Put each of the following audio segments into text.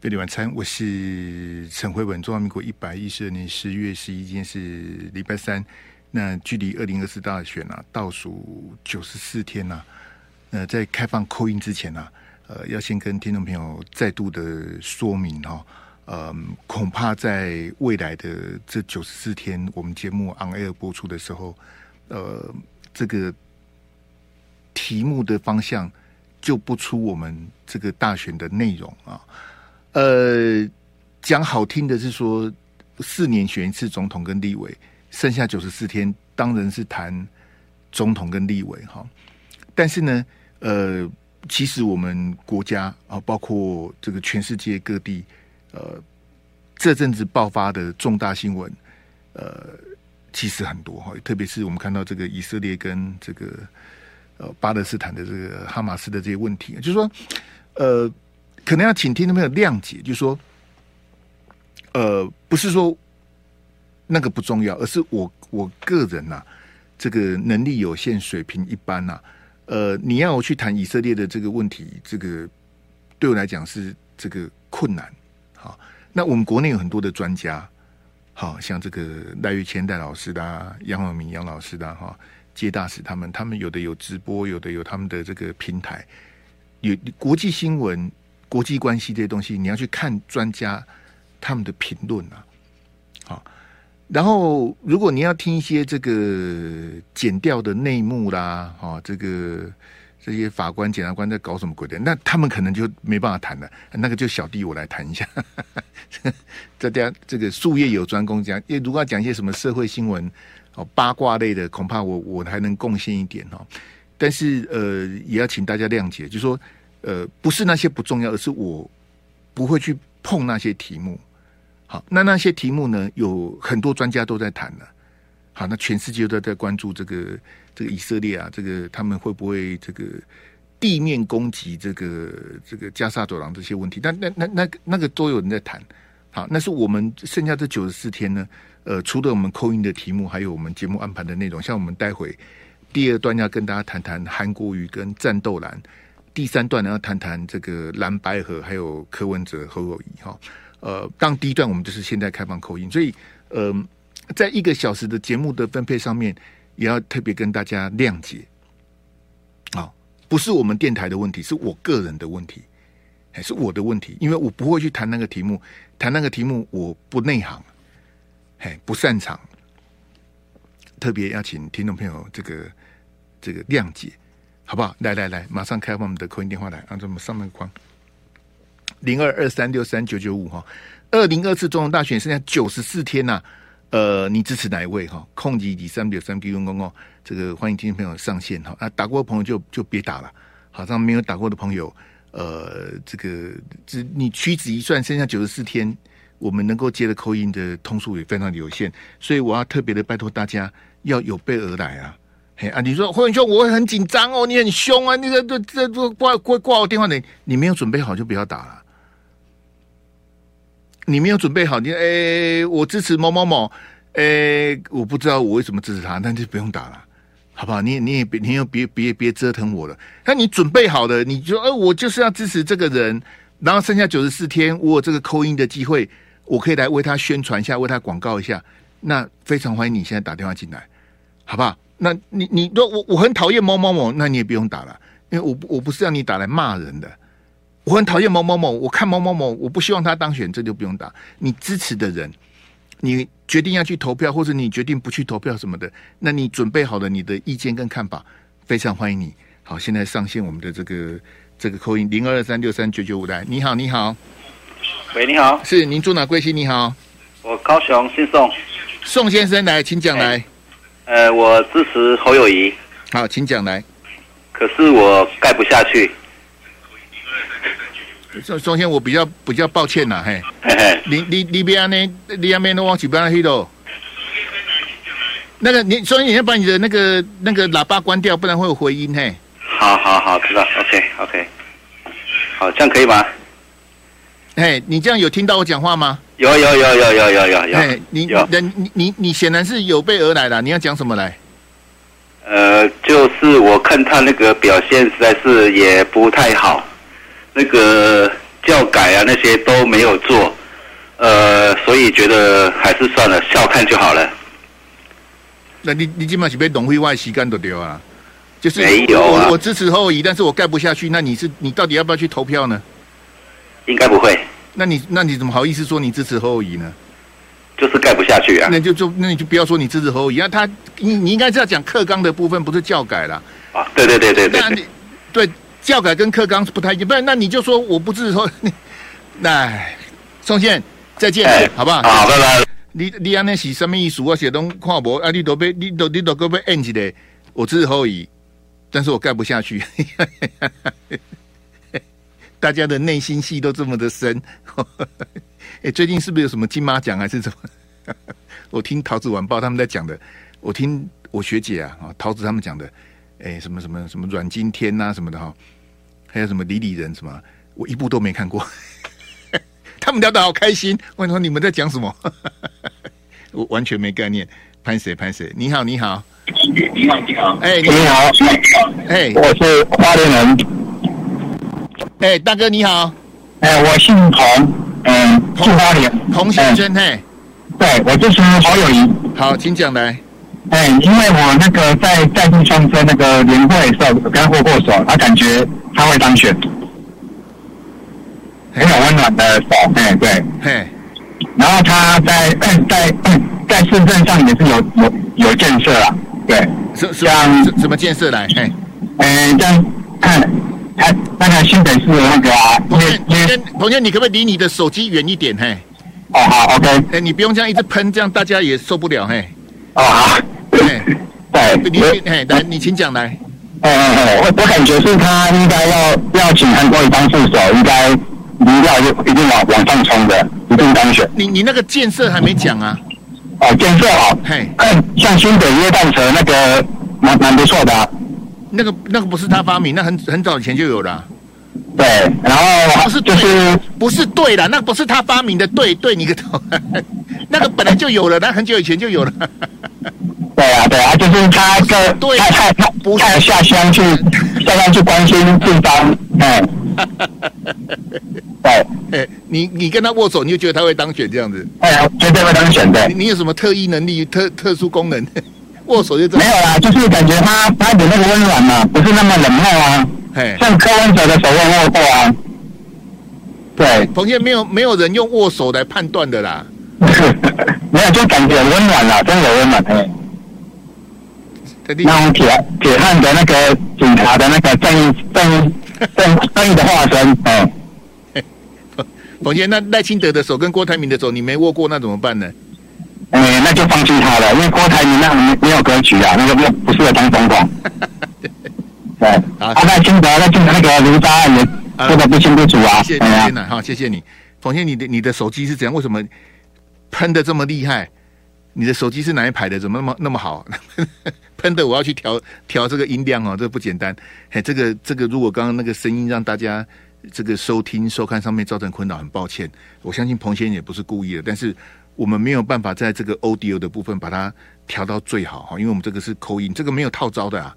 贝里晚餐，我是陈慧文。中华民国一百一十二年十月十一日是礼拜三，那距离二零二四大选啊倒数九十四天呐、啊。呃，在开放 call in 之前呢、啊，呃，要先跟听众朋友再度的说明哈，呃，恐怕在未来的这九十四天，我们节目 on air 播出的时候，呃，这个题目的方向就不出我们这个大选的内容啊。呃，讲好听的是说，四年选一次总统跟立委，剩下九十四天当然是谈总统跟立委哈。但是呢，呃，其实我们国家啊，包括这个全世界各地，呃，这阵子爆发的重大新闻，呃，其实很多哈。特别是我们看到这个以色列跟这个呃巴勒斯坦的这个哈马斯的这些问题，就是说，呃。可能要请听众朋友谅解，就是说，呃，不是说那个不重要，而是我我个人呐、啊，这个能力有限，水平一般呐、啊，呃，你要我去谈以色列的这个问题，这个对我来讲是这个困难。好，那我们国内有很多的专家，好像这个赖玉谦戴老师的、啊，杨永明杨老师的、哈，接大使他们，他们有的有直播，有的有他们的这个平台，有国际新闻。国际关系这些东西，你要去看专家他们的评论啊，好，然后如果你要听一些这个剪掉的内幕啦，哈，这个这些法官、检察官在搞什么鬼的，那他们可能就没办法谈了。那个就小弟我来谈一下，大家这个术业有专攻，讲，因为如果要讲一些什么社会新闻哦八卦类的，恐怕我我还能贡献一点哦。但是呃，也要请大家谅解，就是说。呃，不是那些不重要，而是我不会去碰那些题目。好，那那些题目呢，有很多专家都在谈了。好，那全世界都在关注这个这个以色列啊，这个他们会不会这个地面攻击这个这个加沙走廊这些问题？但那那那那个都有人在谈。好，那是我们剩下这九十四天呢。呃，除了我们扣音的题目，还有我们节目安排的内容。像我们待会第二段要跟大家谈谈韩国瑜跟战斗蓝。第三段呢，要谈谈这个蓝白合，还有柯文哲侯友宜哈。呃，当第一段我们就是现在开放口音所以呃，在一个小时的节目的分配上面，也要特别跟大家谅解。啊，不是我们电台的问题，是我个人的问题，还是我的问题，因为我不会去谈那个题目，谈那个题目我不内行，嘿，不擅长，特别要请听众朋友这个这个谅解。好不好？来来来，马上开放我们的扣音电话来，按照我们上面框零二二三六三九九五哈。二零二次总统大选剩下九十四天呐、呃，你支持哪一位哈？控制第三六三 B 公公这个欢迎听众朋友上线哈。啊，打过的朋友就就别打了，好像没有打过的朋友，呃，这个这你屈指一算，剩下九十四天，我们能够接的扣音的通数也非常有限，所以我要特别的拜托大家要有备而来啊。啊！你说霍文兄，我会很紧张哦，你很凶啊！你这这这挂挂挂我电话的，你没有准备好就不要打了。你没有准备好，你哎、我支持某某某，哎、我不知道我为什么支持他，那就不用打了，好不好？你你也别你也别别别折腾我了。那你准备好了，你就说，呃，我就是要支持这个人，然后剩下九十四天，我有这个扣音的机会，我可以来为他宣传一下，为他广告一下。那非常欢迎你现在打电话进来，好不好？那你你说我我很讨厌某某某，那你也不用打了，因为我我不是让你打来骂人的。我很讨厌某某某，我看某某某，我不希望他当选，这就不用打。你支持的人，你决定要去投票，或者你决定不去投票什么的，那你准备好了你的意见跟看法，非常欢迎你。好，现在上线我们的这个这个 call in 零二二三六三九九五来，你好，你好，喂，你好，是您住哪贵姓？你好，我高雄姓宋，宋先生来，请讲来。呃，我支持侯友谊。好，请讲来。可是我盖不下去。首首先，我比较比较抱歉呐，嘿。嘿嘿。你你你别安呢，你那边都往几边去喽。那个，你所以你要把你的那个那个喇叭关掉，不然会有回音嘿。好好好，知道。OK OK。好，这样可以吗？嘿，你这样有听到我讲话吗？有有有有有有有有，哎，你人你你你显然是有备而来的，你要讲什么来？呃，就是我看他那个表现实在是也不太好，那个教改啊那些都没有做，呃，所以觉得还是算了，笑看就好了。那你你基本上是被董会外吸干都丢啊？就是没有啊我，我支持后移，但是我盖不下去。那你是你到底要不要去投票呢？应该不会，那你那你怎么好意思说你支持侯友宜呢？就是盖不下去啊。那就就那你就不要说你支持侯友宜，那他你你应该是要讲课纲的部分，不是教改啦。啊，对对对对对那你对教改跟课纲是不太一样，不然那你就说我不支持侯。那 宋宪再见，哎好不好？好，拜拜。你你安尼是什么意思？我写东看无啊，你都被你都你都被摁起来，我支持侯友宜，但是我盖不下去。大家的内心戏都这么的深。哎，最近是不是有什么金马奖还是什么？我听桃子晚报他们在讲的，我听我学姐啊啊桃子他们讲的，哎，什么什么什么阮经天呐、啊、什么的哈，还有什么李李仁什么，我一部都没看过。他们聊得好开心，我说你们在讲什么？我完全没概念。潘谁潘谁？你好你好，你好你好，哎、欸、你好，哎、欸、我是花莲人，哎、欸、大哥你好，哎、呃、我姓彭，嗯住花莲，彭先生嘿，对我支持侯友谊，好请讲来，哎因为我那个在在地创生那个联会的时候跟他握过手，他感觉他会当选。很有温暖的手，哎，对，嘿，然后他在 在在 在市政上也是有有有建设啦，对，什什像什么建设来？嘿，呃，这样看，他那个新北市的那个啊，彭健，彭健，彭健，你可不可以离你的手机远一点？嘿，哦好，OK，哎，你不用这样一直喷，这样大家也受不了，嘿，哦好，对，对，你嘿，来，你请讲来，哎哎哎，我我感觉是他应该要要请韩国瑜当副手，应该。一定要一定往往上冲的，一定当选。你你那个建设还没讲啊？哦，建设好，嘿，看 像新北耶诞城那个蛮蛮不错的、啊。那个那个不是他发明，那很很早以前就有了、啊。对，然后不是就是不是对了，那不是他发明的，对对你个头，那个本来就有了，那很久以前就有了。对啊对啊，就是他个对，他他他不太下乡去下乡去关心地方，哎。对，哎，你你跟他握手，你就觉得他会当选这样子？哎呀，绝对会当选的。你你有什么特异能力、特特殊功能？握手就这样？没有啦，就是感觉他他有那个温暖嘛，不是那么冷漠啊。嘿，像柯文哲的手握握过啊。对，彭健没有没有人用握手来判断的啦。没有，就感觉温暖啦，真的有温暖。哎，那种铁铁汉的那个警察的那个正义正义正 正义的化身，哎。彭健，那赖清德的手跟郭台铭的手，你没握过，那怎么办呢？哎、欸，那就放弃他了，因为郭台铭那没没有格局啊，那个不不适合当总统。对，啊，赖清德在金德那个卢渣案也说的不清不楚啊。谢谢你，天呐，好，谢谢你，彭先，你的你的手机是怎样？为什么喷的这么厉害？你的手机是哪一排的？怎么那么那么好？喷的我要去调调这个音量哦，这个不简单。嘿，这个这个，如果刚刚那个声音让大家。这个收听收看上面造成困扰，很抱歉。我相信彭先生也不是故意的，但是我们没有办法在这个 audio 的部分把它调到最好哈，因为我们这个是扣音，这个没有套招的啊。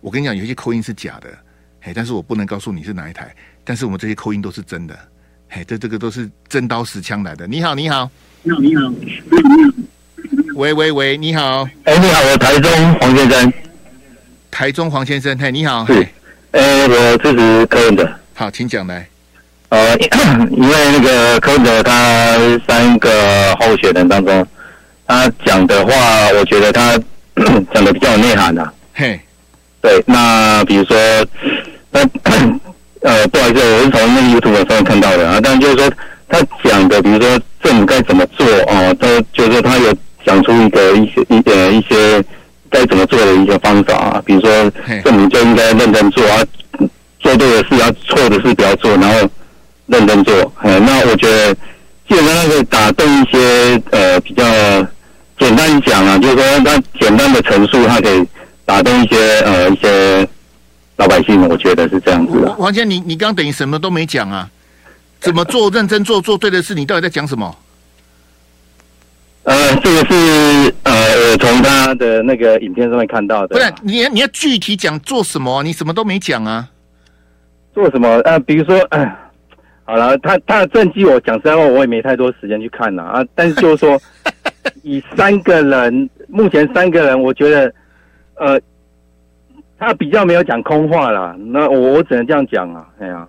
我跟你讲，有些扣音是假的，嘿，但是我不能告诉你是哪一台。但是我们这些扣音都是真的，嘿，这这个都是真刀实枪来的。你好，你好，你好，你好，喂喂喂，你好，哎，你好，我台中黄先生，台中黄先生，嘿，你好，是，哎，我支持柯文的。好，请讲来。呃，因为那个柯文哲他三个候选人当中，他讲的话，我觉得他 讲的比较有内涵呐。嘿，对，那比如说，那 呃，不好意思，我是从那个 YouTube 上面看到的啊，但就是说他讲的，比如说政府该怎么做啊，都就是说他有讲出一个一些一点一些该怎么做的一个方法啊，比如说政府就应该认真做啊。做对的事啊错的事不要做，然后认真做。哎，那我觉得基本上可以打动一些呃比较简单讲啊，就是说他简单的陈述，他可以打动一些呃一些老百姓。我觉得是这样子的。黄先生，你你刚刚等于什么都没讲啊？怎么做认真做做对的事？你到底在讲什么？呃，这个是呃从他的那个影片上面看到的。不是，你你要具体讲做什么？你什么都没讲啊？做什么？呃，比如说，呃，好了，他他的政绩，我讲实在话，我也没太多时间去看了啊。但是就是说，以三个人，目前三个人，我觉得，呃，他比较没有讲空话啦。那我我只能这样讲啊，哎呀。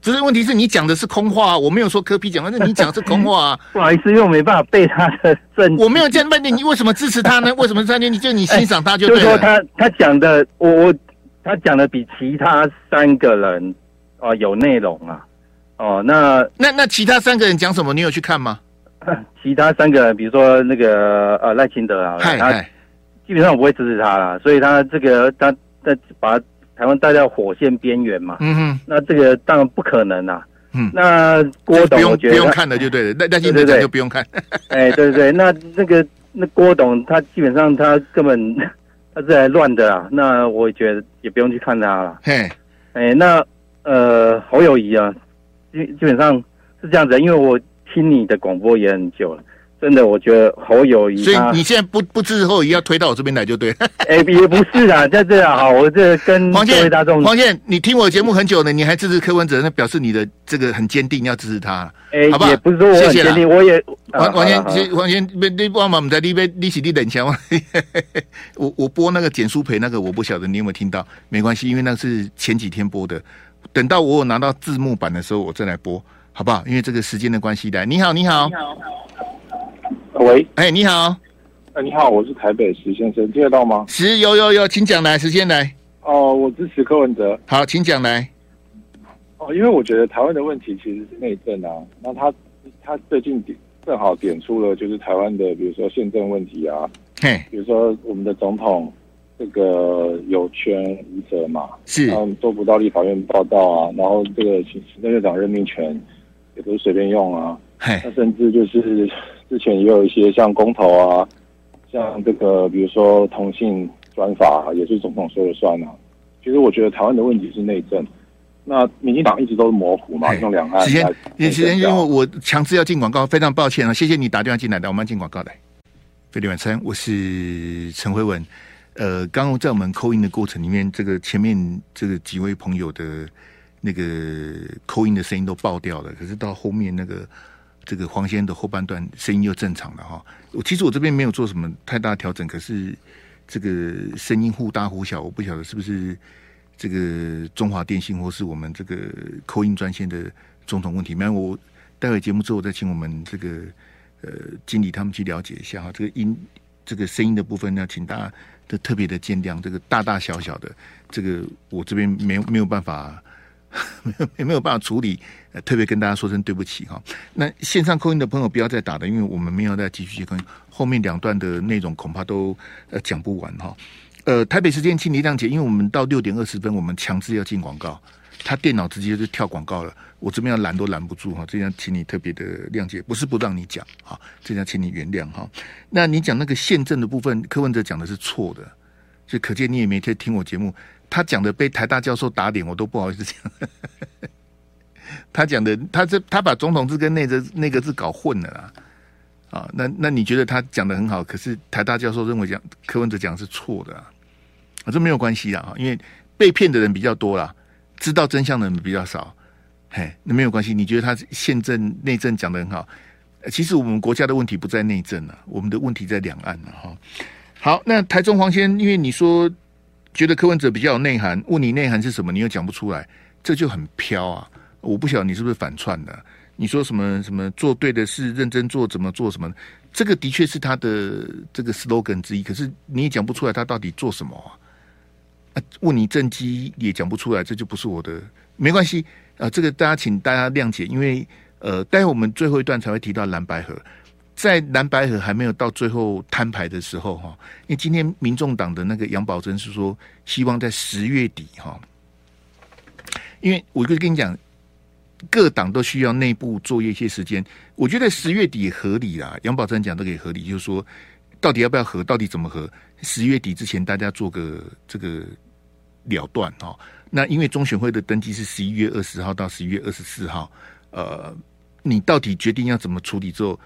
只是问题是你讲的是空话，我没有说科比讲的，那你讲的是空话啊。不好意思，因为我没办法背他的证据。我没有这样问你，你为什么支持他呢？为什么三年你就你欣赏他就对了？就是说他他讲的，我我他讲的比其他三个人啊、呃、有内容啊。哦，那那那其他三个人讲什么？你有去看吗？其他三个人，比如说那个呃赖清德啊，他基本上我不会支持他啦，所以他这个他在把。台湾带到火线边缘嘛？嗯哼，那这个当然不可能啦。嗯，那郭董我觉得不用看的就对了，那那现在就不用看。哎，对对对，那那个那郭董他基本上他根本 他是来乱的啦。那我觉得也不用去看他了。嘿，哎，那呃侯友谊啊，基基本上是这样子，因为我听你的广播也很久了。真的，我觉得侯友宜，所以你现在不不支持侯友宜，要推到我这边来就对。哎，也不是啊，在这啊，我这跟 黄健大众，黄健，你听我节目很久了，你还支持柯文哲，那表示你的这个很坚定，要支持他。哎，好吧，也不是说我很坚定，我也黄黄健，黄健，你你帮忙，我们在那边利息你等一下。我我播那个简书培那个，我不晓得你有没有听到，没关系，因为那是前几天播的，等到我有拿到字幕版的时候，我再来播，好不好？因为这个时间的关系来，你好，你好。你好喂，哎、欸，你好，哎、呃，你好，我是台北石先生，听得到吗？石有有有，请讲来，石先来。哦，我支持柯文哲。好，请讲来。哦，因为我觉得台湾的问题其实是内政啊，那他他最近点正好点出了就是台湾的，比如说宪政问题啊，嘿，比如说我们的总统这个有权无责嘛，是，嗯，做不到立法院报道啊，然后这个行政院长任命权也不是随便用啊，那甚至就是。之前也有一些像公投啊，像这个比如说同性专法，也是总统说了算啊。其实我觉得台湾的问题是内政，那民进党一直都是模糊嘛，用两岸。时间，时间，因为我强制要进广告，非常抱歉啊，谢谢你打电话进来的，我们要进广告来。飞碟晚餐，我是陈慧文。呃，刚刚在我们扣音的过程里面，这个前面这个几位朋友的那个扣音的声音都爆掉了，可是到后面那个。这个黄先的后半段声音又正常了哈。我其实我这边没有做什么太大调整，可是这个声音忽大忽小，我不晓得是不是这个中华电信或是我们这个扣音专线的种种问题。没有，我待会节目之后再请我们这个呃经理他们去了解一下哈。这个音这个声音的部分呢，请大家都特别的见谅。这个大大小小的，这个我这边没没有办法。没有没有办法处理，呃，特别跟大家说声对不起哈。那线上扣音的朋友不要再打了，因为我们没有再继续接扣音，后面两段的内容恐怕都呃讲不完哈。呃，台北时间请你谅解，因为我们到六点二十分，我们强制要进广告，他电脑直接就跳广告了，我这边要拦都拦不住哈。这样请你特别的谅解，不是不让你讲哈，这样请你原谅哈。那你讲那个宪政的部分，柯文哲讲的是错的，就可见你也没听听我节目。他讲的被台大教授打脸，我都不好意思讲。他讲的，他这他把总统字跟那个那个字搞混了啦。啊，那那你觉得他讲的很好，可是台大教授认为讲柯文哲讲的是错的啊，啊，这没有关系啊，因为被骗的人比较多啦，知道真相的人比较少。嘿，那没有关系。你觉得他宪政内政讲的很好，其实我们国家的问题不在内政啊，我们的问题在两岸了哈。好，那台中黄先，因为你说。觉得柯文哲比较有内涵，问你内涵是什么，你又讲不出来，这就很飘啊！我不晓得你是不是反串的。你说什么什么做对的事，认真做，怎么做什么？这个的确是他的这个 slogan 之一，可是你也讲不出来他到底做什么啊？问你政绩也讲不出来，这就不是我的，没关系啊。这个大家请大家谅解，因为呃，待会我们最后一段才会提到蓝白合。在蓝白合还没有到最后摊牌的时候，哈，因为今天民众党的那个杨宝珍是说，希望在十月底，哈，因为我就跟你讲，各党都需要内部作业一些时间，我觉得十月底合理啦。杨宝珍讲都可以合理，就是说，到底要不要合，到底怎么合，十月底之前大家做个这个了断，哈。那因为中选会的登记是十一月二十号到十一月二十四号，呃，你到底决定要怎么处理之后？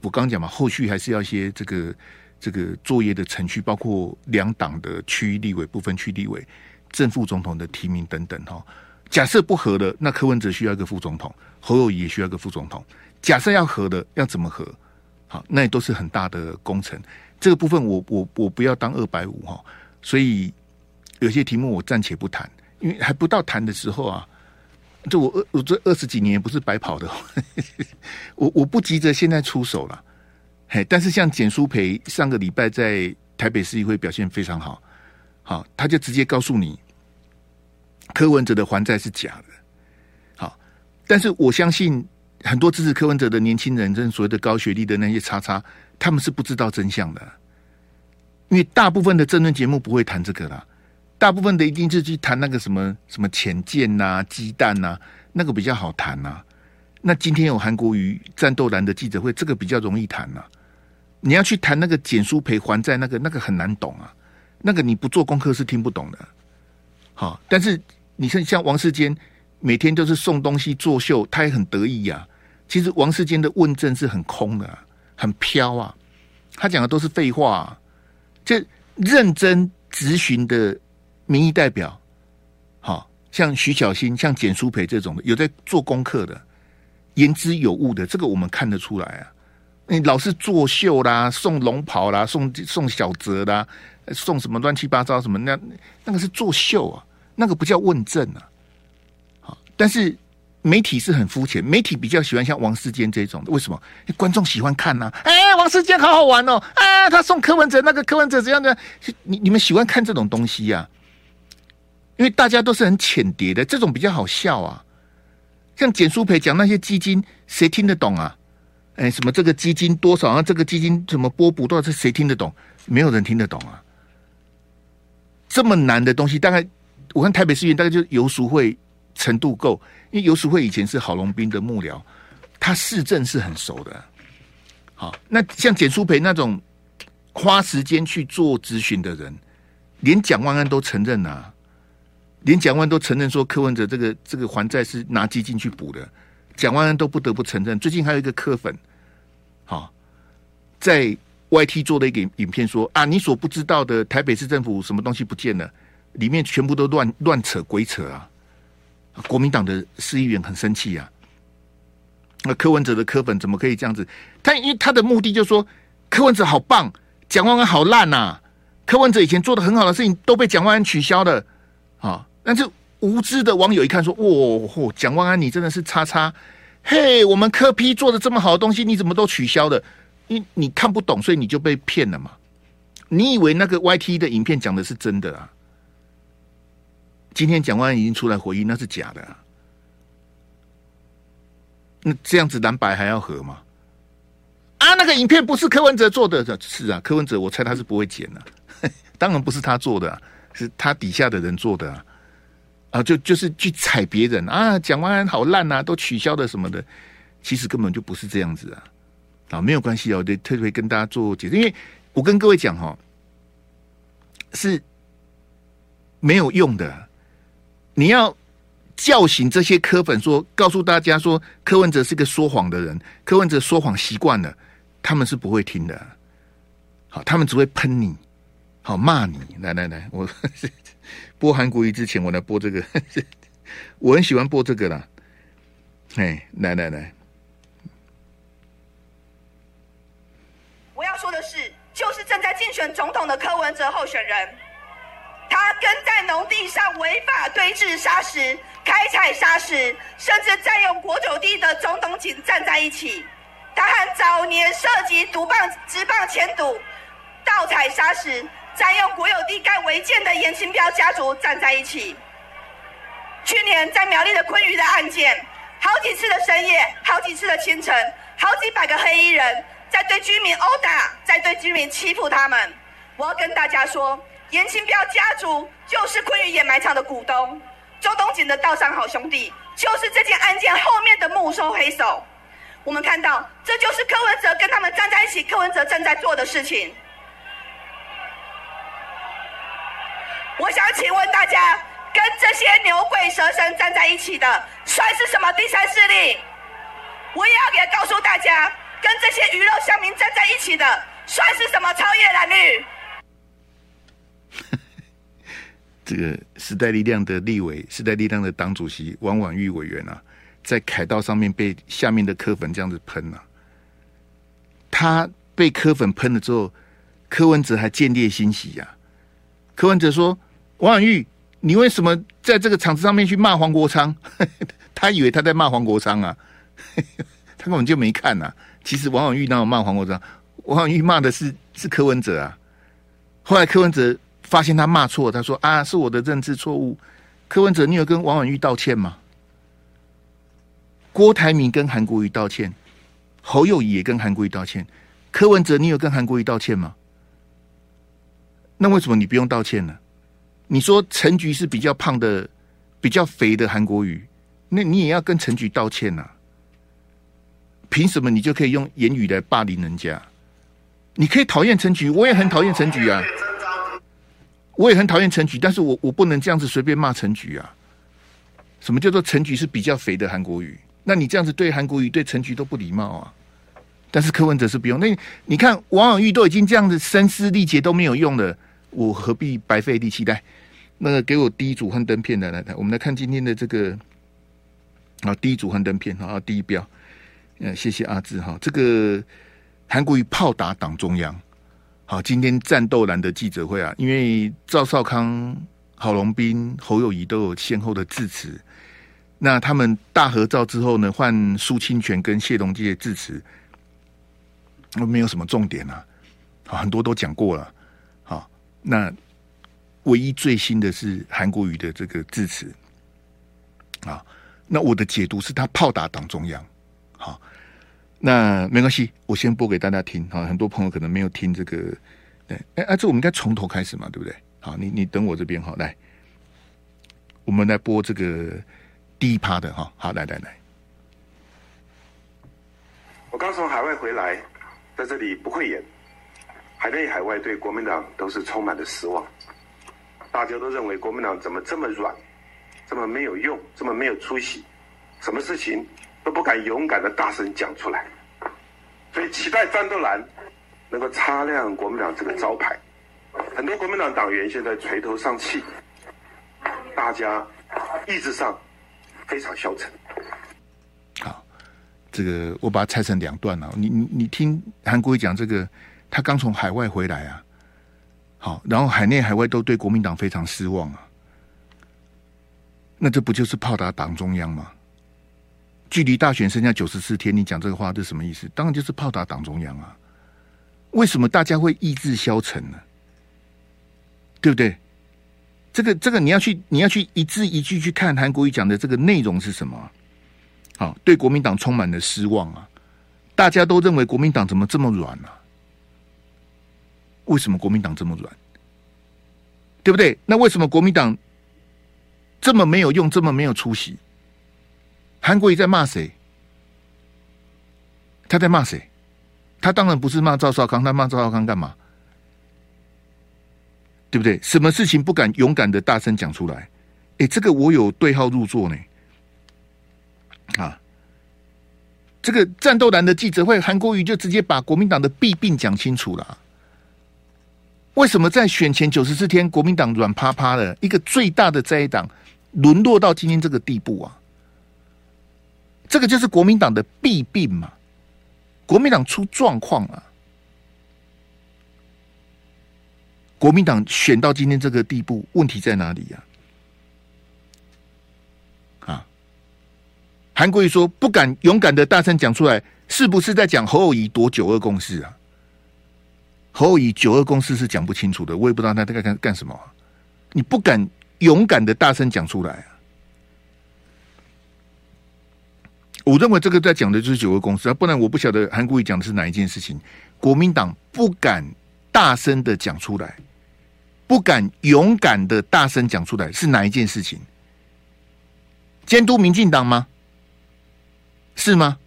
我刚讲嘛，后续还是要一些这个这个作业的程序，包括两党的区域立委、部分区立委、正副总统的提名等等哈。假设不合的，那柯文哲需要一个副总统，侯友宜也需要一个副总统。假设要合的，要怎么合？好，那也都是很大的工程。这个部分我我我不要当二百五哈，所以有些题目我暂且不谈，因为还不到谈的时候啊。这我二我这二十几年不是白跑的，我我不急着现在出手了。嘿，但是像简书培上个礼拜在台北市议会表现非常好，好，他就直接告诉你，柯文哲的还债是假的。好，但是我相信很多支持柯文哲的年轻人，跟所谓的高学历的那些叉叉，他们是不知道真相的，因为大部分的政论节目不会谈这个啦。大部分的一定是去谈那个什么什么潜舰呐、鸡蛋呐、那个比较好谈呐、那今天有韩国瑜战斗蓝的记者会，这个比较容易谈呐、你要去谈那个简书培还债，那个那个很难懂啊。那个你不做功课是听不懂的。好，但是你看像王世坚，每天都是送东西作秀，他也很得意呀、啊。其实王世坚的问政是很空的、很飘啊。他讲的都是废话、啊，这认真质询的。民意代表，好像徐小新、像简淑培这种的，有在做功课的，言之有物的，这个我们看得出来啊。你老是作秀啦，送龙袍啦，送送小泽啦，送什么乱七八糟什么，那那个是作秀啊，那个不叫问政啊。好，但是媒体是很肤浅，媒体比较喜欢像王世坚这种的，为什么？观众喜欢看呐、啊？哎、王世坚好好玩哦，啊，他送柯文哲，那个柯文哲怎样的？你你们喜欢看这种东西呀、啊？因为大家都是很浅碟的，这种比较好笑啊。像简舒培讲那些基金，谁听得懂啊？哎，什么这个基金多少啊？这个基金怎么波补多少？谁听得懂？没有人听得懂啊。这么难的东西，大概我看台北市议员大概就游淑慧程度够，因为游淑慧以前是郝龙斌的幕僚，他市政是很熟的。好，那像简舒培那种花时间去做咨询的人，连蒋万安都承认啊。连蒋万都承认说柯文哲这个这个还债是拿基金去补的，蒋万安都不得不承认。最近还有一个柯粉，好，在 YT 做的一个影片说啊，你所不知道的台北市政府什么东西不见了，里面全部都乱乱扯鬼扯啊！国民党的市议员很生气啊。那柯文哲的柯粉怎么可以这样子？他因为他的目的就是说柯文哲好棒，蒋万安好烂呐、啊。柯文哲以前做的很好的事情都被蒋万安取消了啊。但是无知的网友一看说：“哇、哦，蒋万安，你真的是叉叉！嘿，我们科 P 做的这么好的东西，你怎么都取消了？你你看不懂，所以你就被骗了嘛？你以为那个 YT 的影片讲的是真的啊？今天蒋万安已经出来回应，那是假的啊！那这样子蓝白还要合吗？啊，那个影片不是柯文哲做的，是啊，柯文哲，我猜他是不会剪的，当然不是他做的，是他底下的人做的啊。”啊，就就是去踩别人啊，蒋万安好烂啊，都取消的什么的，其实根本就不是这样子啊，啊，没有关系哦，得特别跟大家做解释，因为我跟各位讲哈、哦，是没有用的，你要叫醒这些科粉，说告诉大家说柯文哲是个说谎的人，柯文哲说谎习惯了，他们是不会听的，好，他们只会喷你，好骂你，来来来，我。播韩国瑜之前，我来播这个，我很喜欢播这个啦。哎，来来来，我要说的是，就是正在竞选总统的柯文哲候选人，他跟在农地上违法堆置沙石、开采砂石，甚至占用国酒地的总统警站在一起。他和早年涉及毒棒、直棒签赌、盗采砂石。占用国有地盖违建的颜清标家族站在一起。去年在苗栗的昆鱼的案件，好几次的深夜，好几次的清晨，好几百个黑衣人在对居民殴打，在对居民欺负他们。我要跟大家说，颜清标家族就是昆鱼掩埋场的股东，周东锦的道上好兄弟就是这件案件后面的幕后黑手。我们看到，这就是柯文哲跟他们站在一起，柯文哲正在做的事情。我想请问大家，跟这些牛鬼蛇神站在一起的，算是什么第三势力？我也要给告诉大家，跟这些鱼肉乡民站在一起的，算是什么超越蓝绿？这个时代力量的立委、时代力量的党主席王婉玉委员啊，在凯道上面被下面的柯粉这样子喷啊，他被柯粉喷了之后，柯文哲还见猎心喜呀、啊。柯文哲说：“王婉玉，你为什么在这个场子上面去骂黄国昌？他以为他在骂黄国昌啊，他根本就没看呐、啊。其实王婉玉那有骂黄国昌？王婉玉骂的是是柯文哲啊。后来柯文哲。”发现他骂错，他说：“啊，是我的认知错误。”柯文哲，你有跟王婉玉道歉吗？郭台铭跟韩国瑜道歉，侯友宜也跟韩国瑜道歉。柯文哲，你有跟韩国瑜道歉吗？那为什么你不用道歉呢？你说陈菊是比较胖的、比较肥的韩国瑜，那你也要跟陈菊道歉呐、凭什么你就可以用言语来霸凌人家？你可以讨厌陈菊，我也很讨厌陈菊啊。我也很讨厌陈菊，但是我我不能这样子随便骂陈菊啊！什么叫做陈菊是比较肥的韩国瑜？那你这样子对韩国瑜、对陈菊都不礼貌啊！但是柯文哲是不用。那你看王婉玉都已经这样子声嘶力竭都没有用了，我何必白费力气？来，那个给我第一组幻灯片的，来来，我们来看今天的这个啊，第一组幻灯片啊，第一标，嗯，谢谢阿志哈，这个韩国瑜炮打党中央。好，今天战斗蓝的记者会啊，因为赵少康、郝龙斌、侯友谊都有先后的致辞，那他们大合照之后呢，换苏清泉跟谢龙介致辞，没有什么重点啊，很多都讲过了。好，那唯一最新的是韩国瑜的这个致辞，啊，那我的解读是他炮打党中央，好。那没关系，我先播给大家听哈。很多朋友可能没有听这个，对，哎，啊，这我们应该从头开始嘛，对不对？好，你你等我这边哈，来，我们来播这个第一趴的哈。好，来来来，我刚从海外回来，在这里不会演，海内海外对国民党都是充满了失望，大家都认为国民党怎么这么软，这么没有用，这么没有出息，什么事情？都不敢勇敢的大声讲出来，所以期待战斗蓝能够擦亮国民党这个招牌。很多国民党党员现在垂头丧气，大家意志上非常消沉。好，这个我把它拆成两段了。你你你听韩国瑜讲这个，他刚从海外回来啊，好，然后海内海外都对国民党非常失望啊，那这不就是炮打党中央吗？距离大选剩下九十四天，你讲这个话，这什么意思？当然就是炮打党中央啊！为什么大家会意志消沉呢？对不对？这个这个，你要去你要去一字一句去看韩国瑜讲的这个内容是什么？好，对国民党充满了失望啊！大家都认为国民党怎么这么软呢？为什么国民党这么软？对不对？那为什么国民党这么没有用，这么没有出息？韩国瑜在骂谁？他在骂谁？他当然不是骂赵少康，他骂赵少康干嘛？对不对？什么事情不敢勇敢的大声讲出来？哎，这个我有对号入座呢。啊，这个战斗蓝的记者会，韩国瑜就直接把国民党的弊病讲清楚了。为什么在选前九十四天，国民党软趴趴的一个最大的在野党，沦落到今天这个地步啊？这个就是国民党的弊病嘛，国民党出状况了，国民党选到今天这个地步，问题在哪里呀？啊，韩国瑜说不敢勇敢的大声讲出来，是不是在讲侯友宜夺九二共识啊？侯友宜九二共识是讲不清楚的，我也不知道他在干干什么。你不敢勇敢的大声讲出来啊？我认为这个在讲的就是九二共识啊，不然我不晓得韩国瑜讲的是哪一件事情。国民党不敢大声的讲出来，不敢勇敢的大声讲出来，是哪一件事情？监督民进党吗？是吗？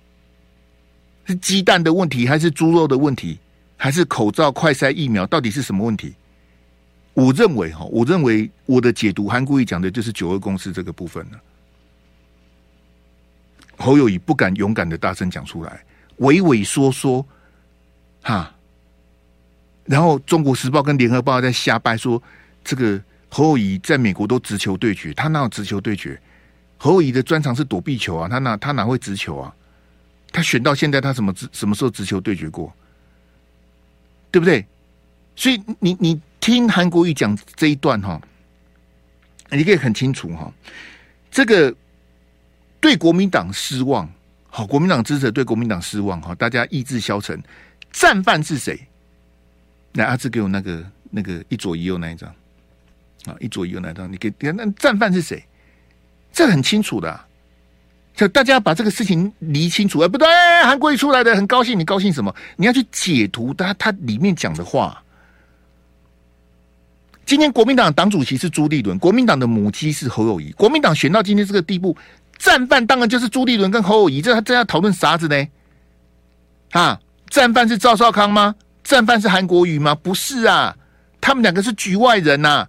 是鸡蛋的问题，还是猪肉的问题，还是口罩、快筛、疫苗？到底是什么问题？我认为哈，我认为我的解读，韩国瑜讲的就是九二共识这个部分了。侯友谊不敢勇敢的大声讲出来，畏畏缩缩，哈。然后《中国时报》跟《联合报》在瞎掰说，这个侯友谊在美国都直球对决，他哪有直球对决？侯友谊的专长是躲避球啊，他哪他哪会直球啊？他选到现在，他什么什么时候直球对决过？对不对？所以你你听韩国瑜讲这一段哈，你可以很清楚哈，这个对国民党失望，好，国民党支持对国民党失望哈，大家意志消沉，战犯是谁？来，阿志给我那个那个一左一右那一张啊，一左一右那一张，你给那战犯是谁？这很清楚的，就大家把这个事情理清楚。哎，不对，韩国瑜出来的很高兴，你高兴什么？你要去解读他他里面讲的话。今天国民党党主席是朱立伦，国民党的母鸡是侯友宜。国民党选到今天这个地步，战犯当然就是朱立伦跟侯友宜。这这要讨论啥子呢？啊，战犯是赵少康吗？战犯是韩国瑜吗？不是啊，他们两个是局外人呐、啊。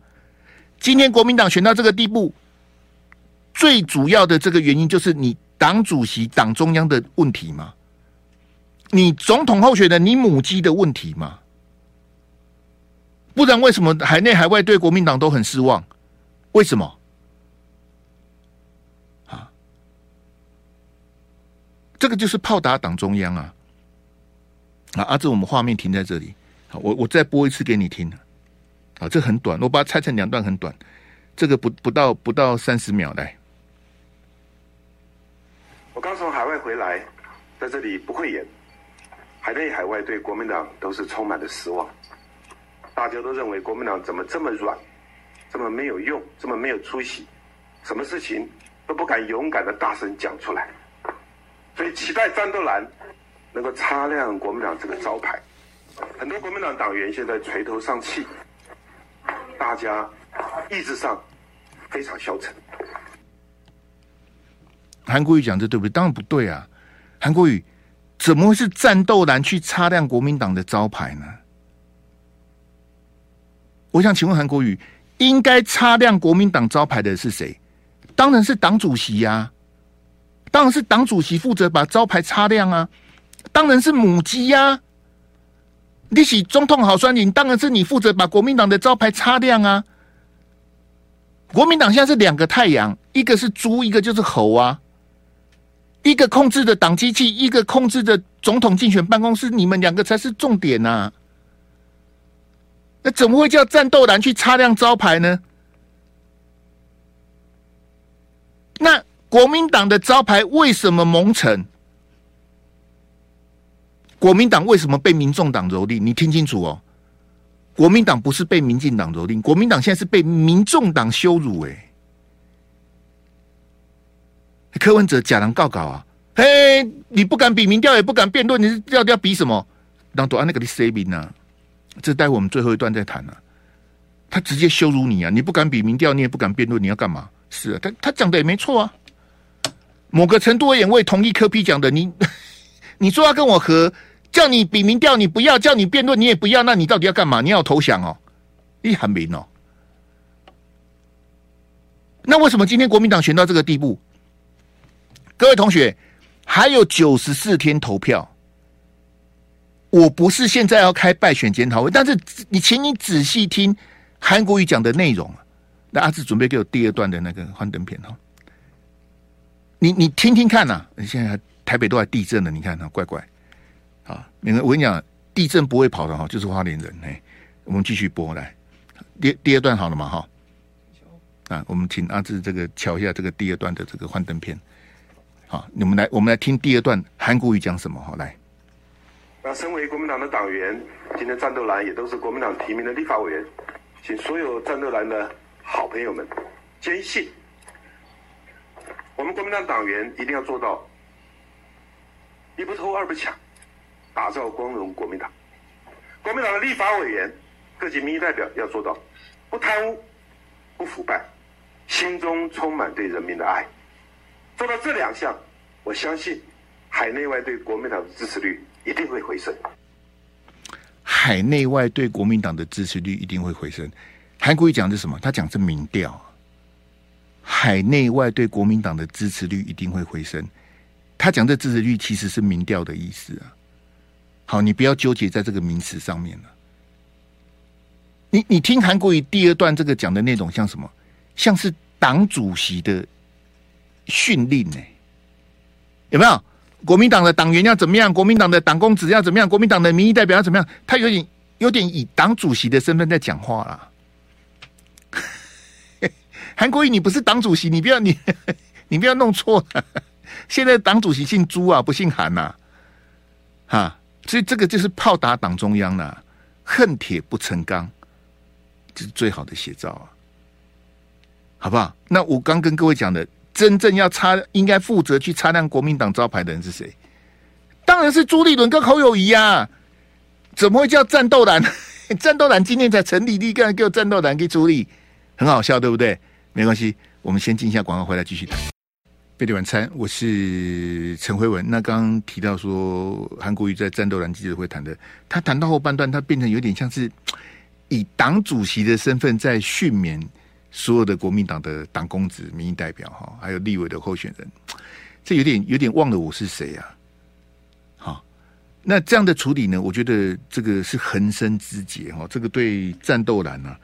今天国民党选到这个地步，最主要的这个原因就是你党主席、党中央的问题嘛，你总统候选人你母鸡的问题嘛，不然为什么海内海外对国民党都很失望？为什么？啊，这个就是炮打党中央啊！啊，阿志，我们画面停在这里。好，我我再播一次给你听。啊，这很短，我把它拆成两段，很短。这个不不到不到三十秒来。我刚从海外回来，在这里不会演。海内海外对国民党都是充满了失望，大家都认为国民党怎么这么软，这么没有用，这么没有出息，什么事情都不敢勇敢的大声讲出来，所以期待战斗蓝能够擦亮国民党这个招牌。很多国民党党员现在垂头丧气，大家意志上非常消沉。韩国瑜讲这对不对？当然不对啊！韩国瑜怎么会是战斗蓝去擦亮国民党的招牌呢？我想请问韩国瑜，应该擦亮国民党招牌的是谁？当然是党主席呀、啊！当然是党主席负责把招牌擦亮啊！当然是母鸡呀、啊！你是总统好酸，你当然是你负责把国民党的招牌擦亮啊！国民党现在是两个太阳，一个是猪，一个就是猴啊！一个控制的党机器，一个控制的总统竞选办公室，你们两个才是重点呐、啊！那怎么会叫战斗蓝去擦亮招牌呢？那国民党的招牌为什么蒙尘？国民党为什么被民众党蹂躏？你听清楚哦！国民党不是被民进党蹂躏，国民党现在是被民众党羞辱哎！柯文哲假人告告啊！嘿，你不敢比民调，也不敢辩论，你是要要比什么？当多安那个的 C 名呢？这待会我们最后一段再谈啊。他直接羞辱你啊！你不敢比民调，你也不敢辩论，你要干嘛？是啊，他他讲的也没错啊。某个程度而言，我也同意柯 P 讲的。你 你说要跟我和，叫你比民调，你不要；叫你辩论，你也不要。那你到底要干嘛？你要投降哦？你很明哦。那为什么今天国民党选到这个地步？各位同学，还有九十四天投票。我不是现在要开败选检讨会，但是你请你仔细听韩国瑜讲的内容。那阿志准备给我第二段的那个幻灯片哈，你你听听看呐、啊。现在台北都在地震了，你看啊，乖乖啊。那个我跟你讲，地震不会跑的哈，就是花莲人哎。我们继续播来，第第二段好了嘛哈。啊，我们请阿志这个瞧一下这个第二段的这个幻灯片。好，你们来，我们来听第二段韩国瑜讲什么？好，来。那身为国民党的党员，今天战斗蓝也都是国民党提名的立法委员，请所有战斗蓝的好朋友们坚信，我们国民党党员一定要做到一不偷二不抢，打造光荣国民党。国民党的立法委员、各级民意代表要做到不贪污、不腐败，心中充满对人民的爱。做到这两项，我相信海内外对国民党的支持率一定会回升。海内外对国民党的支持率一定会回升。韩国瑜讲的是什么？他讲是民调。海内外对国民党的支持率一定会回升。他讲的支持率其实是民调的意思啊。好，你不要纠结在这个名词上面了。你你听韩国瑜第二段这个讲的内容像什么？像是党主席的训令呢？有没有？国民党的党员要怎么样？国民党的党公子要怎么样？国民党的民意代表要怎么样？他有点有点以党主席的身份在讲话啦。韩国瑜，你不是党主席，你不要你 你不要弄错了。现在党主席姓朱啊，不姓韩呐、啊，哈，所以这个就是炮打党中央呐、啊，恨铁不成钢，这是最好的写照啊，好不好？那我刚跟各位讲的，真正要擦应该负责去擦亮国民党招牌的人是谁？当然是朱立伦跟侯友宜呀，怎么会叫战斗蓝？战斗蓝今天才成立，立竿给我战斗蓝给朱立，很好笑，对不对？没关系，我们先进一下广告，回来继续谈。贝蒂晚餐，我是陈辉文。那刚刚提到说，韩国瑜在战斗蓝记者会谈的，他谈到后半段，他变成有点像是以党主席的身份在训勉所有的国民党的党公子、民意代表哈，还有立委的候选人，这有点有点忘了我是谁啊？好，那这样的处理呢？我觉得这个是横生枝节哈，这个对战斗蓝啊，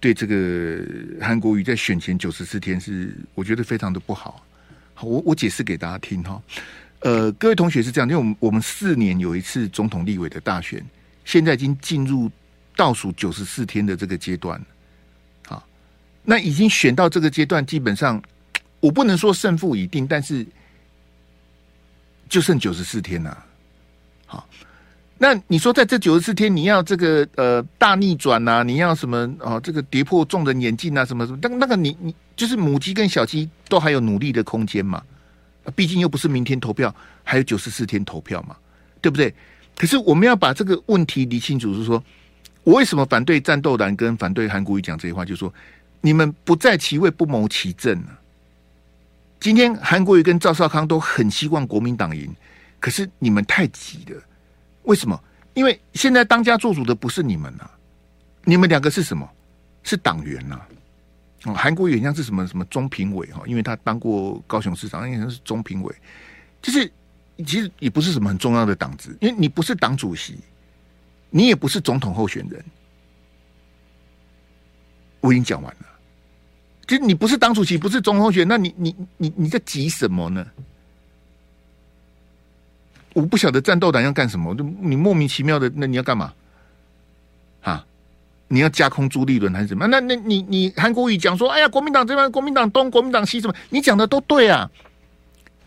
对这个韩国瑜在选前九十四天是我觉得非常的不好。好，我我解释给大家听哈。呃，各位同学是这样，因为我们我们四年有一次总统立委的大选，现在已经进入倒数九十四天的这个阶段。那已经选到这个阶段，基本上我不能说胜负已定，但是就剩九十四天了。好。那你说，在这九十四天，你要这个呃大逆转呐、啊？你要什么哦？这个跌破众人眼镜啊？什么什么？但那个你你就是母鸡跟小鸡都还有努力的空间嘛？毕竟又不是明天投票，还有九十四天投票嘛，对不对？可是我们要把这个问题理清楚，是说我为什么反对战斗蓝跟反对韩国瑜讲这些话？就是说你们不在其位不谋其政啊！今天韩国瑜跟赵少康都很希望国民党赢，可是你们太急了。为什么？因为现在当家做主的不是你们呐、啊，你们两个是什么？是党员呐、啊。哦，韩国瑜像是什么什么中评委哈，因为他当过高雄市长，应该是中评委。就是其实也不是什么很重要的党职，因为你不是党主席，你也不是总统候选人。我已经讲完了，其实你不是党主席，不是总统候选人，那你你你你在急什么呢？我不晓得战斗党要干什么，就你莫名其妙的，那你要干嘛？啊，你要架空朱立伦还是什么？那那你你韩国瑜讲说，哎呀，国民党这边，国民党东，国民党西，什么？你讲的都对啊。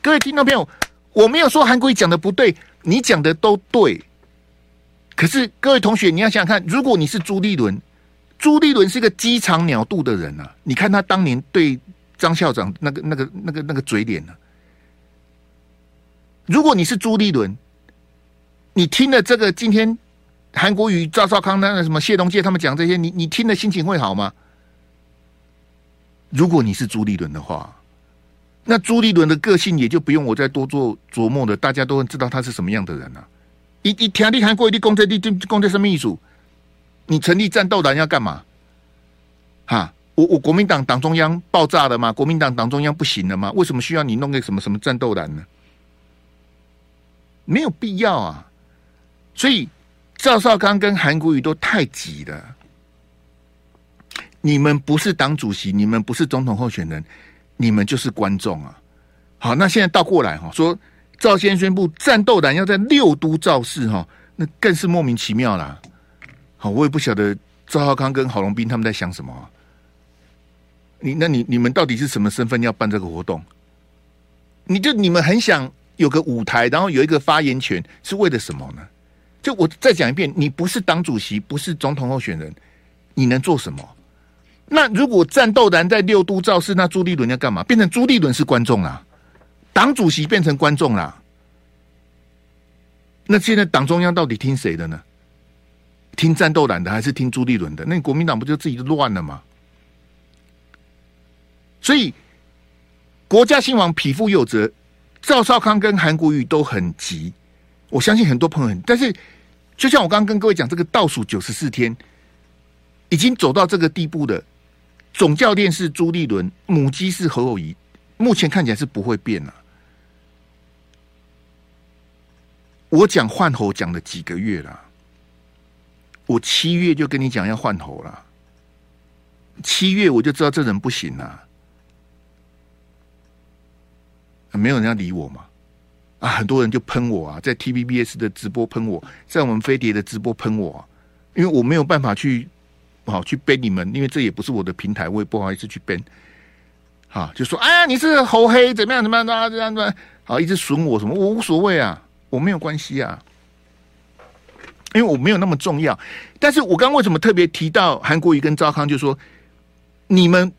各位听众朋友，我没有说韩国瑜讲的不对，你讲的都对。可是各位同学，你要想想看，如果你是朱立伦，朱立伦是个鸡肠鸟肚的人啊，你看他当年对张校长那个那个那个那个嘴脸呢、啊？如果你是朱立伦，你听了这个今天韩国瑜、赵少康、那个什么谢东介他们讲这些，你你听了心情会好吗？如果你是朱立伦的话，那朱立伦的个性也就不用我再多做琢磨了，大家都知道他是什么样的人了、啊。一一听你韩国瑜的公职，你公职什么意思？你成立战斗党要干嘛？哈，我我国民党党中央爆炸了吗？国民党党中央不行了吗？为什么需要你弄个什么什么战斗党呢？没有必要啊，所以赵少康跟韩国瑜都太急了。你们不是党主席，你们不是总统候选人，你们就是观众啊。好，那现在倒过来哈，说赵先宣布战斗蓝要在六都造势哈，那更是莫名其妙啦。好，我也不晓得赵浩康跟郝龙斌他们在想什么。你那你你们到底是什么身份要办这个活动？你就你们很想。有个舞台，然后有一个发言权，是为了什么呢？就我再讲一遍，你不是党主席，不是总统候选人，你能做什么？那如果战斗蓝在六都造势，那朱立伦要干嘛？变成朱立伦是观众啦，党主席变成观众啦。那现在党中央到底听谁的呢？听战斗蓝的还是听朱立伦的？那你国民党不就自己乱了吗？所以国家兴亡，匹夫有责。赵少康跟韩国瑜都很急，我相信很多朋友很，但是就像我刚刚跟各位讲，这个倒数九十四天已经走到这个地步的总教练是朱立伦，母鸡是侯友宜，目前看起来是不会变了。我讲换侯讲了几个月了，我七月就跟你讲要换头了，七月我就知道这人不行了，没有人要理我嘛。啊，很多人就喷我啊，在 TVBS 的直播喷我，在我们飞碟的直播喷我，因为我没有办法去好去背你们，因为这也不是我的平台，我也不好意思去背。啊，就说哎呀，你是猴黑怎么样怎么样啊，这样子，好，一直损我什么，我无所谓啊，我没有关系啊，因为我没有那么重要。但是我刚为什么特别提到韩国瑜跟赵康，就说你们。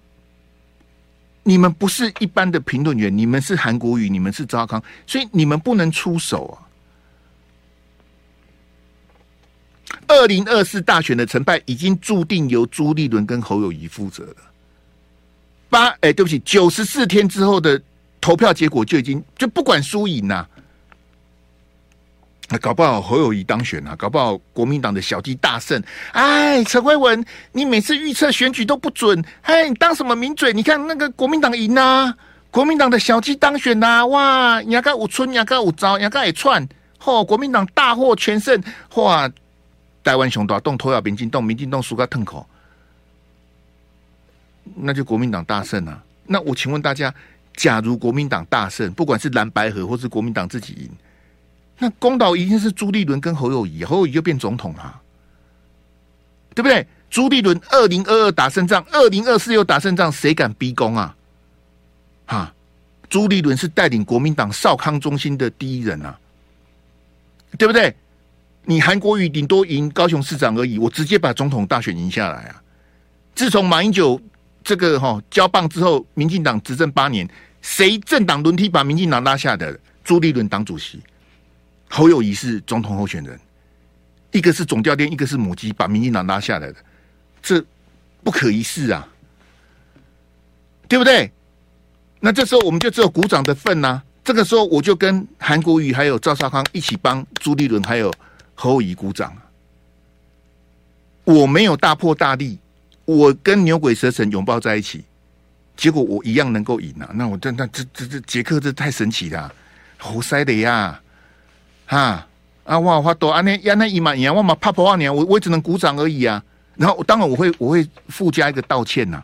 你们不是一般的评论员，你们是韩国瑜，你们是赵康，所以你们不能出手啊！二零二四大选的成败已经注定由朱立伦跟侯友谊负责了。八哎，对不起，九十四天之后的投票结果就已经就不管输赢呐。那搞不好侯友宜当选啊，搞不好国民党的小鸡大胜。哎，陈慧文，你每次预测选举都不准。哎，你当什么名嘴？你看那个国民党赢呐，国民党的小鸡当选呐、啊，哇，牙膏五村，牙膏五招，牙膏一串，嚯，国民党大获全胜，哇，台湾熊大动，投票民进动，民进动输个痛口，那就国民党大胜啊。那我请问大家，假如国民党大胜，不管是蓝白合，或是国民党自己赢？那公道一定是朱立伦跟侯友宜，侯友宜就变总统了，对不对？朱立伦二零二二打胜仗，二零二四又打胜仗，谁敢逼宫啊？哈，朱立伦是带领国民党少康中心的第一人啊，对不对？你韩国瑜顶多赢高雄市长而已，我直接把总统大选赢下来啊！自从马英九这个哈交棒之后，民进党执政八年，谁政党轮替把民进党拉下的？朱立伦党主席。侯友谊是总统候选人，一个是总教练，一个是母鸡，把民进党拉下来的，这不可一世啊，对不对？那这时候我们就只有鼓掌的份呐、啊。这个时候我就跟韩国瑜还有赵少康一起帮朱立伦还有侯友宜鼓掌。我没有大破大立，我跟牛鬼蛇神拥抱在一起，结果我一样能够赢啊！那我这那这这这杰克这太神奇了，猴塞的呀！哈啊！哇，花多啊！那呀，那一万年，我嘛怕破万年，我我只能鼓掌而已啊。然后，当然我会我会附加一个道歉呐。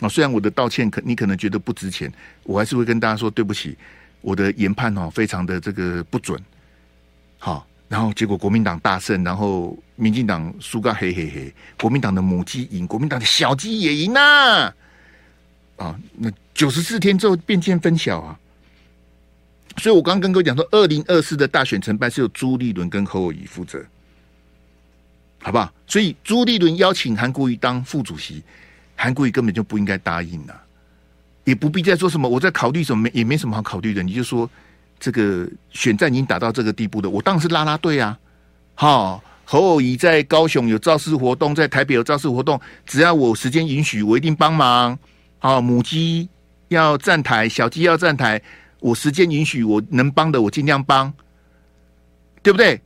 啊，虽然我的道歉可你可能觉得不值钱，我还是会跟大家说对不起，我的研判哦非常的这个不准。好，然后结果国民党大胜，然后民进党输个嘿嘿嘿，国民党的母鸡赢，国民党的小鸡也赢呐。啊，那九十四天之后便见分晓啊。所以，我刚刚跟各位讲说，二零二四的大选成败是由朱立伦跟侯友宜负责，好不好？所以，朱立伦邀请韩国瑜当副主席，韩国瑜根本就不应该答应了，也不必再说什么我在考虑什么，也没什么好考虑的。你就说这个选战已经打到这个地步的，我当然是拉拉队啊！好，侯友宜在高雄有造势活动，在台北有造势活动，只要我时间允许，我一定帮忙。好，母鸡要站台，小鸡要站台。我时间允许，我能帮的我尽量帮，对不对？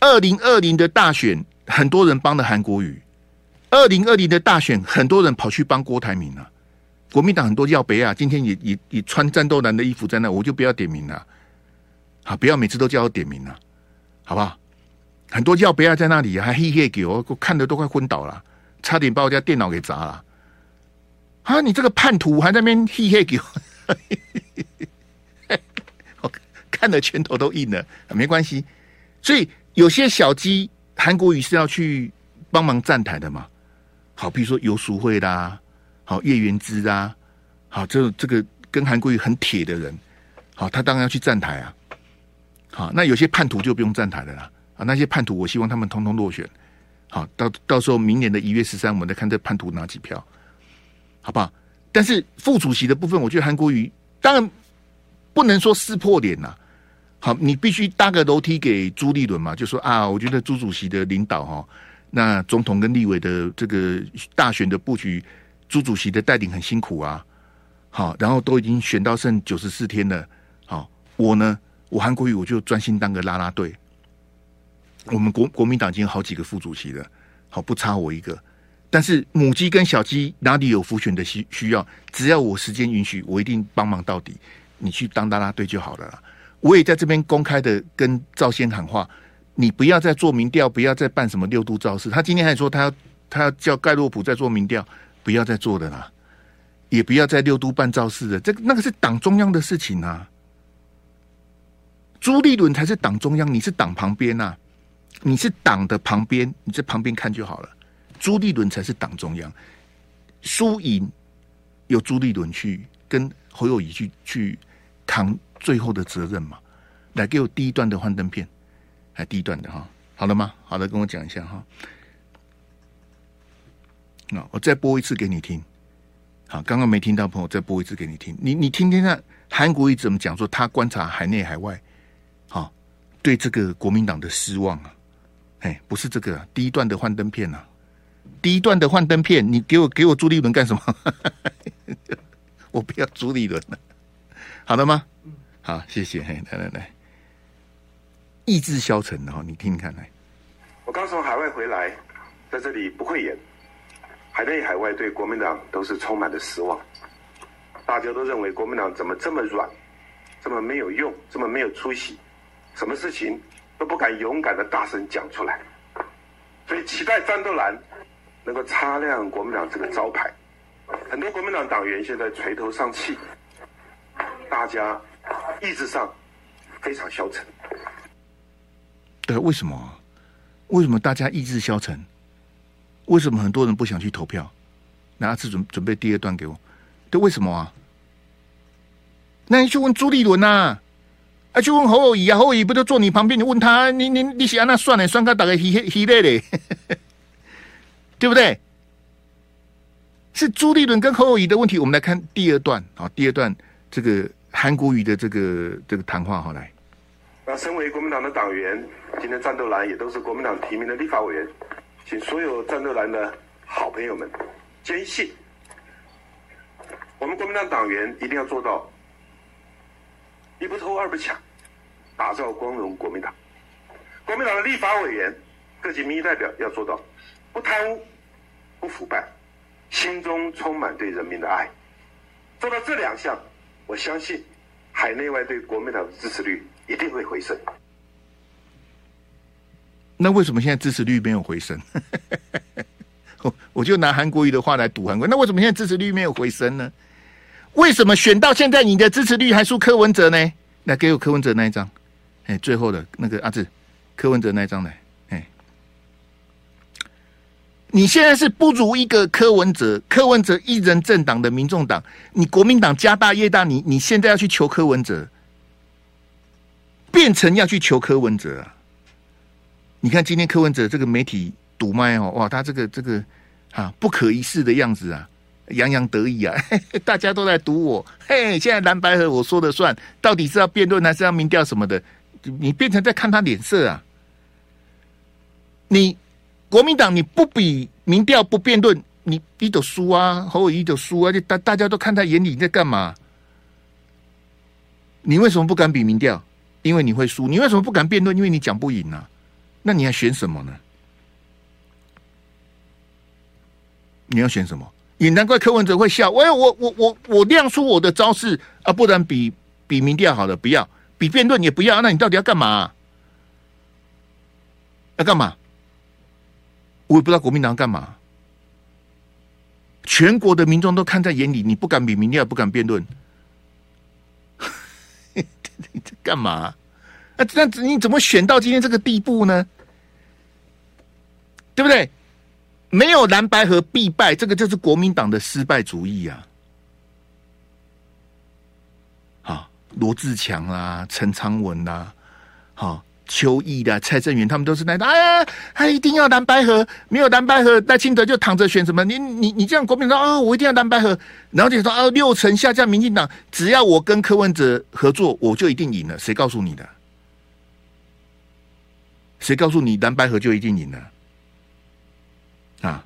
二零二零的大选，很多人帮了韩国瑜；二零二零的大选，很多人跑去帮郭台铭了。国民党很多要北啊，今天也也也穿战斗男的衣服在那，我就不要点名了。好，不要每次都叫我点名了，好不好？很多要北啊在那里还嘿嘿给我，看得都快昏倒了，差点把我家电脑给砸了。啊，你这个叛徒还在那边嘿嘿给我。看的拳头都硬了，没关系。所以有些小鸡，韩国瑜是要去帮忙站台的嘛。好，比如说游淑慧啦，好叶元之啊，好这这个跟韩国瑜很铁的人，好他当然要去站台啊。好，那有些叛徒就不用站台的啦。啊，那些叛徒，我希望他们通通落选。好，到到时候明年的一月十三，我们再看这叛徒拿几票，好不好？但是副主席的部分，我觉得韩国瑜当然不能说撕破脸呐。好，你必须搭个楼梯给朱立伦嘛？就说啊，我觉得朱主席的领导哈，那总统跟立委的这个大选的布局，朱主席的带领很辛苦啊。好，然后都已经选到剩九十四天了。好，我呢，我韩国瑜我就专心当个拉拉队。我们国国民党已经有好几个副主席了，好不差我一个。但是母鸡跟小鸡哪里有辅选的需需要？只要我时间允许，我一定帮忙到底。你去当拉拉队就好了啦。我也在这边公开的跟赵先喊话，你不要再做民调，不要再办什么六都造势。他今天还说他要他要叫盖洛普再做民调，不要再做的啦，也不要再六都办造势的。这那个是党中央的事情啊。朱立伦才是党中央，你是党旁边呐、啊，你是党的旁边，你在旁边看就好了。朱立伦才是党中央，输赢由朱立伦去跟侯友宜去去扛最后的责任嘛。来给我第一段的幻灯片。还第一段的哈，好了吗？好的，跟我讲一下哈。那我再播一次给你听。好，刚刚没听到朋友再播一次给你听。你你听听看，韩国瑜怎么讲？说他观察海内海外，好，对这个国民党的失望啊。哎，不是这个、第一段的幻灯片啊，第一段的幻灯片，你给我给我朱立伦干什么？我不要朱立伦了。好的吗？好，谢谢。嘿，来来来。意志消沉的哈，你听听看来。我刚从海外回来，在这里不会演，海内海外对国民党都是充满了失望。大家都认为国民党怎么这么软，这么没有用，这么没有出息，什么事情都不敢勇敢的大声讲出来。所以期待战斗蓝能够擦亮国民党这个招牌。很多国民党党员现在垂头丧气，大家意志上非常消沉。对，为什么？为什么大家意志消沉？为什么很多人不想去投票？那阿志准准备第二段给我。对，为什么啊？那你去问朱立伦呐，啊，去问侯友谊啊，侯友谊不就坐你旁边？你问他，你你你想那算了，算他大概稀稀累嘞，对不对？是朱立伦跟侯友谊的问题。我们来看第二段，啊，第二段这个韩国瑜的这个这个谈话，好来。那身为国民党的党员，今天战斗蓝也都是国民党提名的立法委员，请所有战斗蓝的好朋友们坚信，我们国民党党员一定要做到一不偷二不抢，打造光荣国民党。国民党的立法委员、各级民意代表要做到不贪污、不腐败，心中充满对人民的爱。做到这两项，我相信海内外对国民党的支持率。一定会回升。那为什么现在支持率没有回升？我 我就拿韩国瑜的话来赌韩国。那为什么现在支持率没有回升呢？为什么选到现在你的支持率还输柯文哲呢？来给我柯文哲那一张。哎，最后的那个阿志，柯文哲那一张来。你现在是不如一个柯文哲，柯文哲一人政党的民众党，你国民党家大业大，你你现在要去求柯文哲。变成要去求柯文哲啊！你看今天柯文哲这个媒体堵麦哦，哇，他这个这个啊不可一世的样子啊，洋洋得意啊，大家都在堵我，嘿，现在蓝白合我说了算，到底是要辩论还是要民调什么的？你变成在看他脸色啊！你国民党你不比民调不辩论，你一都输啊，侯友宜都输啊，就大大家都看在眼里，你在干嘛？你为什么不敢比民调？因为你会输，你为什么不敢辩论？因为你讲不赢啊，那你还选什么呢？你要选什么？也难怪柯文哲会笑。喂，我我我我亮出我的招式啊，不然比比民调好了，不要比辩论也不要。那你到底要干嘛？要干嘛？我也不知道国民党干嘛。全国的民众都看在眼里，你不敢比你也，不敢辩论。你 在干嘛？那这样子你怎么选到今天这个地步呢？对不对？没有蓝白和必败，这个就是国民党的失败主义啊！好，罗志强啦，陈昌文啦，好。邱毅的蔡正元，他们都是那的。哎呀，他一定要蓝白合，没有蓝白合，赖清德就躺着选什么？你你你这样国民党啊、哦，我一定要蓝白合，然后就说啊，六成下降，民进党只要我跟柯文哲合作，我就一定赢了。谁告诉你的？谁告诉你蓝白合就一定赢了？啊？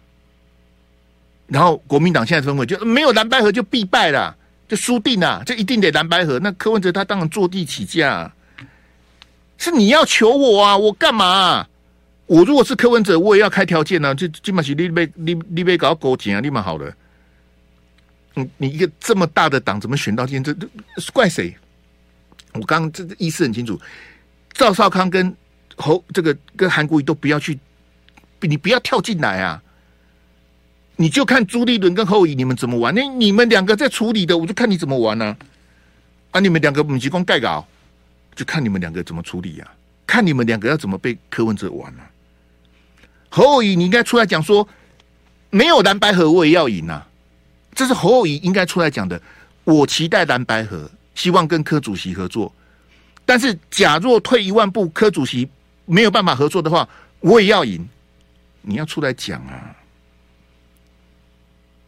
然后国民党现在氛围就没有蓝白合就必败了，就输定了，就一定得蓝白合。那柯文哲他当然坐地起价。是你要求我啊？我干嘛、我如果是柯文哲，我也要开条件呢、啊。就基本上你被你你被搞勾结啊，立马好了。你你一个这么大的党，怎么选到今天？这这怪谁？我刚刚这意思很清楚。赵少康跟侯这个跟韩国瑜都不要去，你不要跳进来啊！你就看朱立伦跟侯友你们怎么玩？那你们两个在处理的，我就看你怎么玩呢？啊，你们两个母鸡公盖稿，就看你们两个怎么处理呀、啊？看你们两个要怎么被柯文哲玩呢、啊？侯友宜，你应该出来讲说，没有蓝白合我也要赢啊！这是侯友宜应该出来讲的。我期待蓝白合，希望跟柯主席合作。但是，假若退一万步，柯主席没有办法合作的话，我也要赢。你要出来讲啊！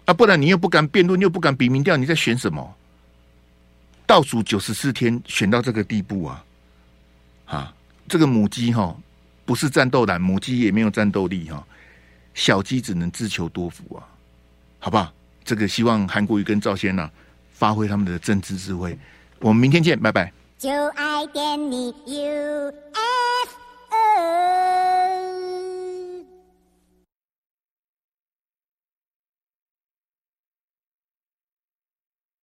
啊，不然你又不敢辩论，又不敢比民调，你在选什么？倒数九十四天，选到这个地步啊！啊，这个母鸡哈，不是战斗蓝，母鸡也没有战斗力哈，小鸡只能自求多福啊，好不好？这个希望韩国瑜跟赵先呐，发挥他们的政治智慧。我们明天见，拜拜。就爱点你 UFO